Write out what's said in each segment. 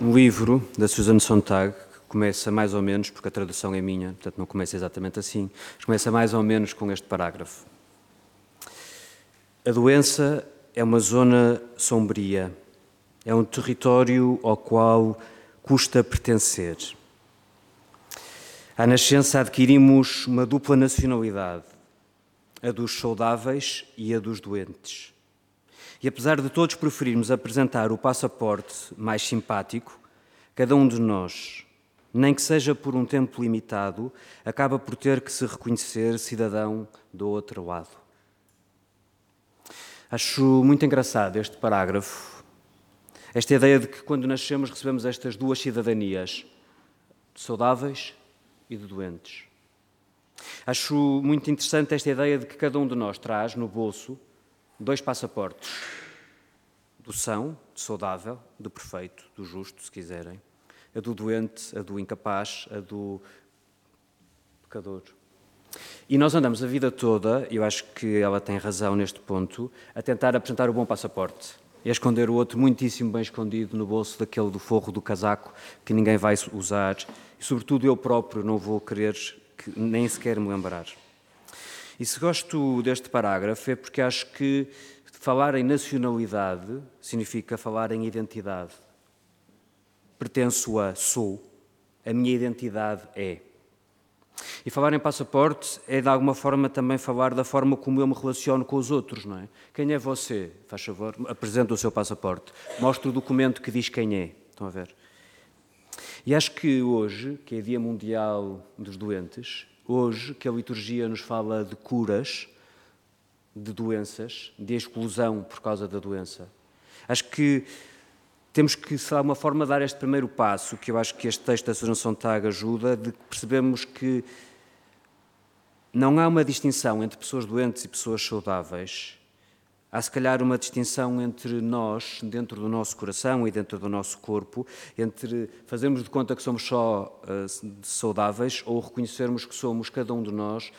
um livro da Susan Sontag que começa mais ou menos, porque a tradução é minha, portanto não começa exatamente assim, mas começa mais ou menos com este parágrafo. A doença é uma zona sombria, é um território ao qual custa pertencer. À nascença adquirimos uma dupla nacionalidade, a dos saudáveis e a dos doentes. E apesar de todos preferirmos apresentar o passaporte mais simpático, cada um de nós, nem que seja por um tempo limitado, acaba por ter que se reconhecer cidadão do outro lado. Acho muito engraçado este parágrafo, esta ideia de que quando nascemos recebemos estas duas cidadanias, de saudáveis e de doentes. Acho muito interessante esta ideia de que cada um de nós traz no bolso dois passaportes: do são, do saudável, do perfeito, do justo, se quiserem, a do doente, a do incapaz, a do pecador. E nós andamos a vida toda, eu acho que ela tem razão neste ponto, a tentar apresentar o bom passaporte e a esconder o outro muitíssimo bem escondido no bolso daquele do forro do casaco que ninguém vai usar e, sobretudo, eu próprio não vou querer que, nem sequer me lembrar. E se gosto deste parágrafo é porque acho que falar em nacionalidade significa falar em identidade. Pertenço a sou, a minha identidade é. E falar em passaporte é de alguma forma também falar da forma como eu me relaciono com os outros, não é? Quem é você? Faz favor, apresenta o seu passaporte. Mostre o documento que diz quem é. Estão a ver? E acho que hoje, que é Dia Mundial dos Doentes, hoje que a liturgia nos fala de curas, de doenças, de exclusão por causa da doença. Acho que temos que, de alguma forma, dar este primeiro passo, que eu acho que este texto da Susan Sontag ajuda, de que percebemos que não há uma distinção entre pessoas doentes e pessoas saudáveis. Há, se calhar, uma distinção entre nós, dentro do nosso coração e dentro do nosso corpo, entre fazermos de conta que somos só uh, saudáveis ou reconhecermos que somos, cada um de nós,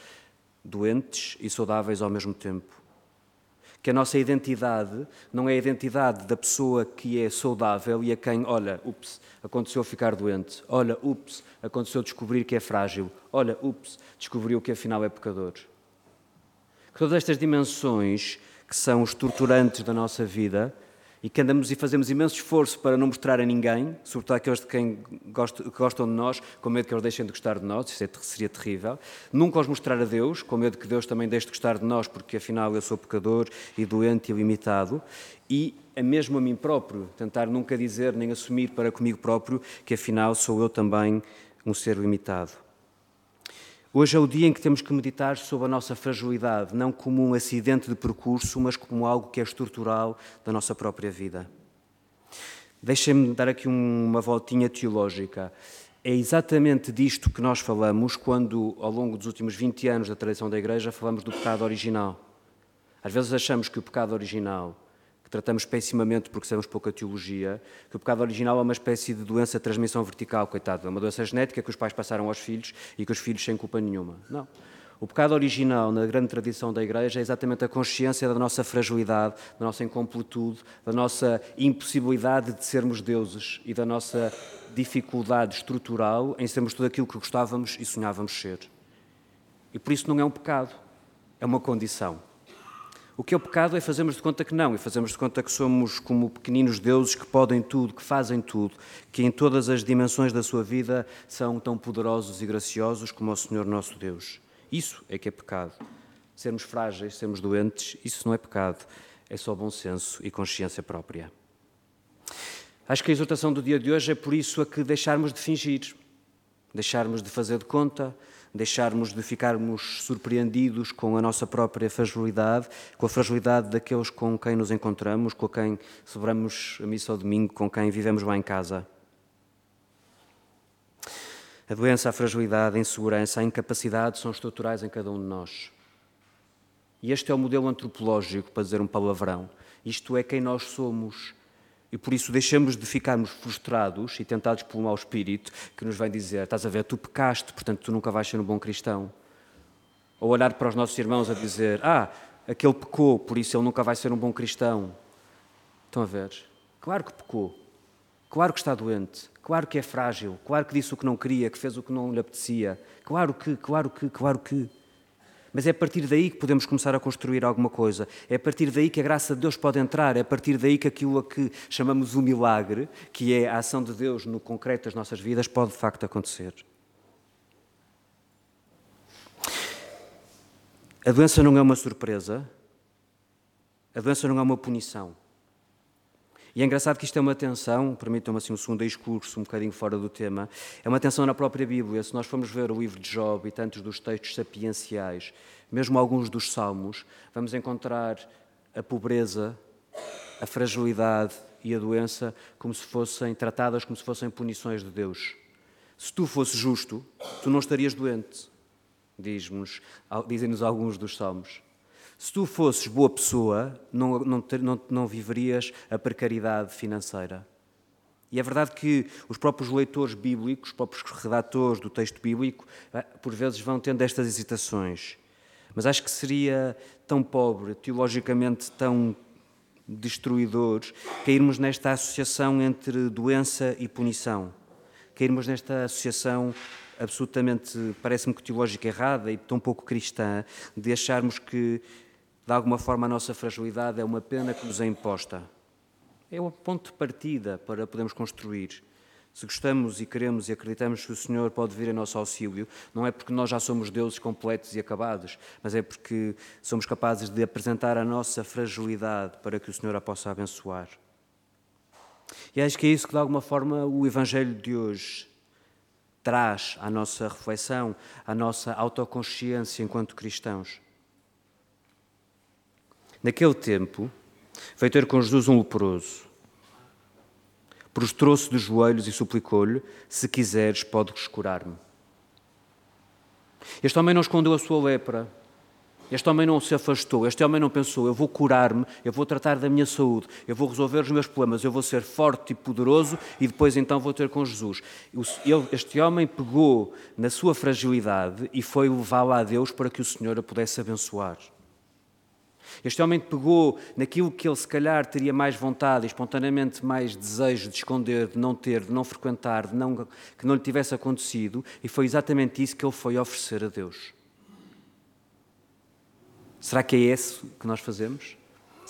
doentes e saudáveis ao mesmo tempo. Que a nossa identidade não é a identidade da pessoa que é saudável e a quem, olha, ups, aconteceu ficar doente. Olha, ups, aconteceu descobrir que é frágil. Olha, ups, descobriu que afinal é pecador. Que todas estas dimensões que são estruturantes da nossa vida e que andamos e fazemos imenso esforço para não mostrar a ninguém, sobretudo aqueles de quem gostam, que gostam de nós, com medo que eles deixem de gostar de nós, isso é seria terrível. Nunca os mostrar a Deus, com medo que Deus também deixe de gostar de nós, porque afinal eu sou pecador e doente e limitado. E a mesmo a mim próprio, tentar nunca dizer nem assumir para comigo próprio que afinal sou eu também um ser limitado. Hoje é o dia em que temos que meditar sobre a nossa fragilidade, não como um acidente de percurso, mas como algo que é estrutural da nossa própria vida. Deixem-me dar aqui uma voltinha teológica. É exatamente disto que nós falamos quando, ao longo dos últimos 20 anos da tradição da Igreja, falamos do pecado original. Às vezes achamos que o pecado original que tratamos pessimamente porque sabemos pouca teologia, que o pecado original é uma espécie de doença de transmissão vertical, coitado, é uma doença genética que os pais passaram aos filhos e que os filhos sem culpa nenhuma. Não. O pecado original, na grande tradição da Igreja, é exatamente a consciência da nossa fragilidade, da nossa incompletude, da nossa impossibilidade de sermos deuses e da nossa dificuldade estrutural em sermos tudo aquilo que gostávamos e sonhávamos ser. E por isso não é um pecado, é uma condição. O que é o pecado é fazermos de conta que não, e fazermos de conta que somos como pequeninos deuses que podem tudo, que fazem tudo, que em todas as dimensões da sua vida são tão poderosos e graciosos como o Senhor nosso Deus. Isso é que é pecado. Sermos frágeis, sermos doentes, isso não é pecado, é só bom senso e consciência própria. Acho que a exortação do dia de hoje é por isso a que deixarmos de fingir, deixarmos de fazer de conta, deixarmos de ficarmos surpreendidos com a nossa própria fragilidade, com a fragilidade daqueles com quem nos encontramos, com quem celebramos a missa ao domingo, com quem vivemos lá em casa. A doença, a fragilidade, a insegurança, a incapacidade são estruturais em cada um de nós. E este é o modelo antropológico, para dizer um palavrão. Isto é quem nós somos e por isso deixamos de ficarmos frustrados e tentados por um mau espírito que nos vem dizer: estás a ver, tu pecaste, portanto tu nunca vais ser um bom cristão. Ou olhar para os nossos irmãos a dizer: ah, aquele pecou, por isso ele nunca vai ser um bom cristão. Estão a ver? Claro que pecou. Claro que está doente, claro que é frágil, claro que disse o que não queria, que fez o que não lhe apetecia. Claro que, claro que, claro que. Mas é a partir daí que podemos começar a construir alguma coisa. É a partir daí que a graça de Deus pode entrar. É a partir daí que aquilo a que chamamos o milagre, que é a ação de Deus no concreto das nossas vidas, pode de facto acontecer. A doença não é uma surpresa, a doença não é uma punição. E é engraçado que isto é uma tensão, permitam-me assim um segundo discurso, um bocadinho fora do tema, é uma tensão na própria Bíblia. Se nós formos ver o livro de Job e tantos dos textos sapienciais, mesmo alguns dos salmos, vamos encontrar a pobreza, a fragilidade e a doença como se fossem tratadas como se fossem punições de Deus. Se tu fosses justo, tu não estarias doente, dizem-nos alguns dos salmos. Se tu fosses boa pessoa, não, não, não, não viverias a precariedade financeira. E é verdade que os próprios leitores bíblicos, os próprios redatores do texto bíblico, eh, por vezes vão tendo estas hesitações. Mas acho que seria tão pobre, teologicamente tão destruidor, cairmos nesta associação entre doença e punição. Cairmos nesta associação absolutamente, parece-me que teológica errada e tão pouco cristã, de acharmos que de alguma forma, a nossa fragilidade é uma pena que nos é imposta. É um ponto de partida para podermos construir. Se gostamos e queremos e acreditamos que o Senhor pode vir em nosso auxílio, não é porque nós já somos deuses completos e acabados, mas é porque somos capazes de apresentar a nossa fragilidade para que o Senhor a possa abençoar. E acho que é isso que, de alguma forma, o Evangelho de hoje traz à nossa reflexão, à nossa autoconsciência enquanto cristãos. Naquele tempo, veio ter com Jesus um leproso. Prostrou-se de joelhos e suplicou-lhe: Se quiseres, podes curar-me. Este homem não escondeu a sua lepra. Este homem não se afastou. Este homem não pensou: Eu vou curar-me, eu vou tratar da minha saúde, eu vou resolver os meus problemas, eu vou ser forte e poderoso e depois então vou ter com Jesus. Este homem pegou na sua fragilidade e foi levá-la a Deus para que o Senhor a pudesse abençoar. Este homem pegou naquilo que ele se calhar teria mais vontade, espontaneamente mais desejo de esconder, de não ter, de não frequentar, de não, que não lhe tivesse acontecido, e foi exatamente isso que ele foi oferecer a Deus. Será que é esse que nós fazemos?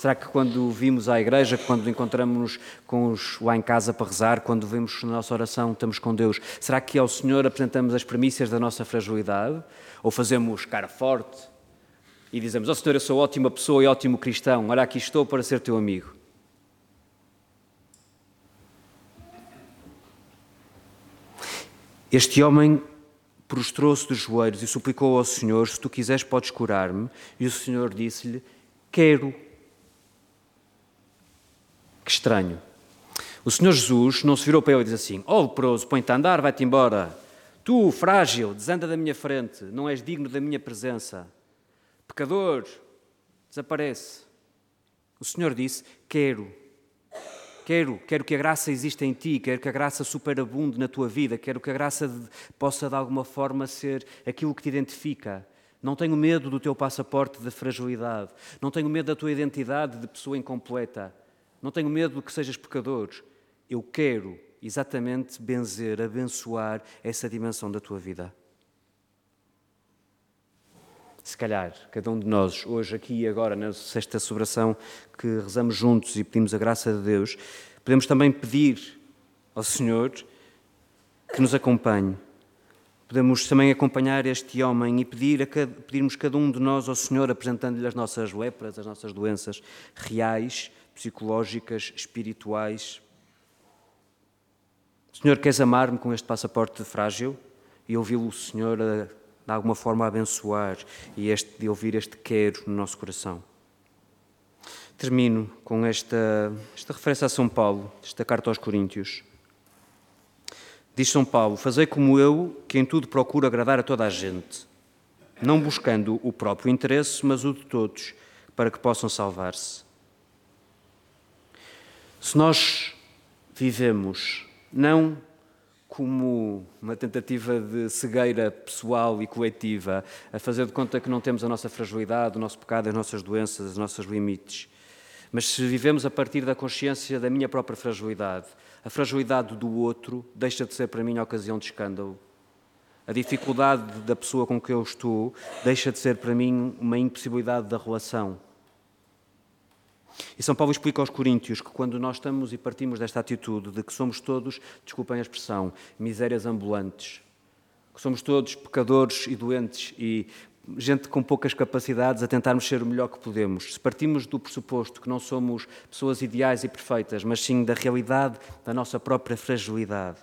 Será que quando vimos à igreja, quando encontramos-nos com os lá em casa para rezar, quando vemos na nossa oração, estamos com Deus, será que ao Senhor apresentamos as premissas da nossa fragilidade? Ou fazemos cara forte, e dizemos: Ó oh, Senhor, eu sou ótima pessoa e ótimo cristão, olha aqui estou para ser teu amigo. Este homem prostrou-se dos joelhos e suplicou ao Senhor: Se tu quiseres, podes curar-me. E o Senhor disse-lhe: Quero. Que estranho. O Senhor Jesus não se virou para ele e disse assim: Ó oh, leproso, põe-te a andar, vai-te embora. Tu, frágil, desanda da minha frente, não és digno da minha presença pecador, desaparece. O Senhor disse: Quero, quero, quero que a graça exista em ti, quero que a graça superabunde na tua vida, quero que a graça possa de alguma forma ser aquilo que te identifica. Não tenho medo do teu passaporte de fragilidade, não tenho medo da tua identidade de pessoa incompleta, não tenho medo de que sejas pecador. Eu quero exatamente benzer, abençoar essa dimensão da tua vida se calhar, cada um de nós, hoje, aqui e agora, na sexta celebração que rezamos juntos e pedimos a graça de Deus, podemos também pedir ao Senhor que nos acompanhe. Podemos também acompanhar este homem e pedir a cada, pedirmos cada um de nós ao Senhor, apresentando-lhe as nossas lepras, as nossas doenças reais, psicológicas, espirituais. Senhor, queres amar-me com este passaporte frágil? E ouvi-lo, Senhor, a de alguma forma abençoar e este, de ouvir este quero no nosso coração. Termino com esta, esta referência a São Paulo, esta carta aos Coríntios. Diz São Paulo: Fazei como eu, que em tudo procuro agradar a toda a gente, não buscando o próprio interesse, mas o de todos, para que possam salvar-se. Se nós vivemos não como uma tentativa de cegueira pessoal e coletiva, a fazer de conta que não temos a nossa fragilidade, o nosso pecado, as nossas doenças, os nossos limites. Mas se vivemos a partir da consciência da minha própria fragilidade, a fragilidade do outro deixa de ser para mim ocasião de escândalo. A dificuldade da pessoa com que eu estou deixa de ser para mim uma impossibilidade da relação. E São Paulo explica aos Coríntios que quando nós estamos e partimos desta atitude de que somos todos, desculpem a expressão, misérias ambulantes, que somos todos pecadores e doentes e gente com poucas capacidades a tentarmos ser o melhor que podemos. Se partimos do pressuposto que não somos pessoas ideais e perfeitas, mas sim da realidade da nossa própria fragilidade,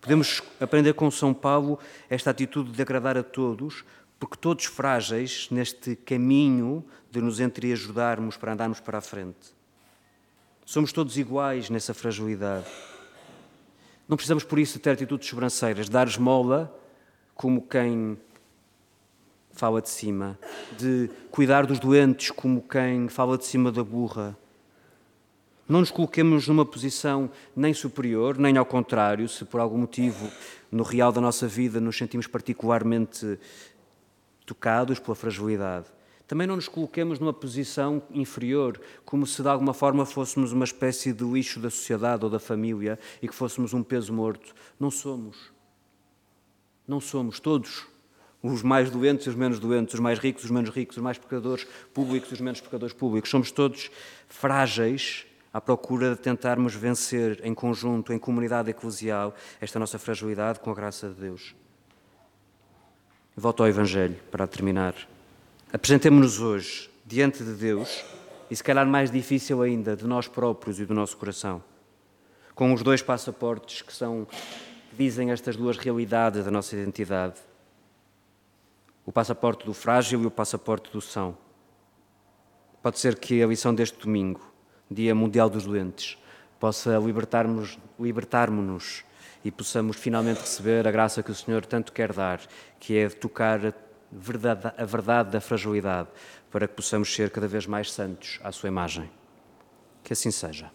podemos aprender com São Paulo esta atitude de agradar a todos, porque todos frágeis neste caminho de nos entreajudarmos para andarmos para a frente. Somos todos iguais nessa fragilidade. Não precisamos, por isso, ter atitudes sobranceiras, dar esmola como quem fala de cima, de cuidar dos doentes como quem fala de cima da burra. Não nos coloquemos numa posição nem superior, nem ao contrário, se por algum motivo no real da nossa vida nos sentimos particularmente tocados pela fragilidade. Também não nos coloquemos numa posição inferior, como se de alguma forma fôssemos uma espécie de lixo da sociedade ou da família e que fôssemos um peso morto. Não somos. Não somos todos os mais doentes e os menos doentes, os mais ricos, os menos ricos, os mais pecadores públicos e os menos pecadores públicos. Somos todos frágeis à procura de tentarmos vencer em conjunto, em comunidade eclesial, esta nossa fragilidade com a graça de Deus. Volto ao Evangelho para terminar. Apresentemos-nos hoje diante de Deus e, se calhar mais difícil ainda, de nós próprios e do nosso coração, com os dois passaportes que são que dizem estas duas realidades da nossa identidade o passaporte do frágil e o passaporte do são. Pode ser que a lição deste domingo, Dia Mundial dos Doentes, possa libertar-nos libertar e possamos finalmente receber a graça que o Senhor tanto quer dar, que é de tocar a verdade, a verdade da fragilidade, para que possamos ser cada vez mais santos à sua imagem. Que assim seja.